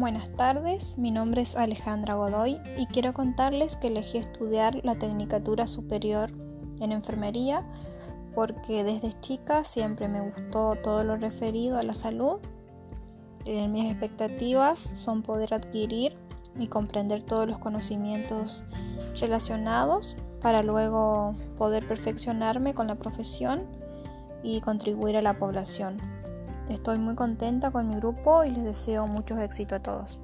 Buenas tardes, mi nombre es Alejandra Godoy y quiero contarles que elegí estudiar la Tecnicatura Superior en Enfermería porque desde chica siempre me gustó todo lo referido a la salud. Eh, mis expectativas son poder adquirir y comprender todos los conocimientos relacionados para luego poder perfeccionarme con la profesión y contribuir a la población. Estoy muy contenta con mi grupo y les deseo mucho éxito a todos.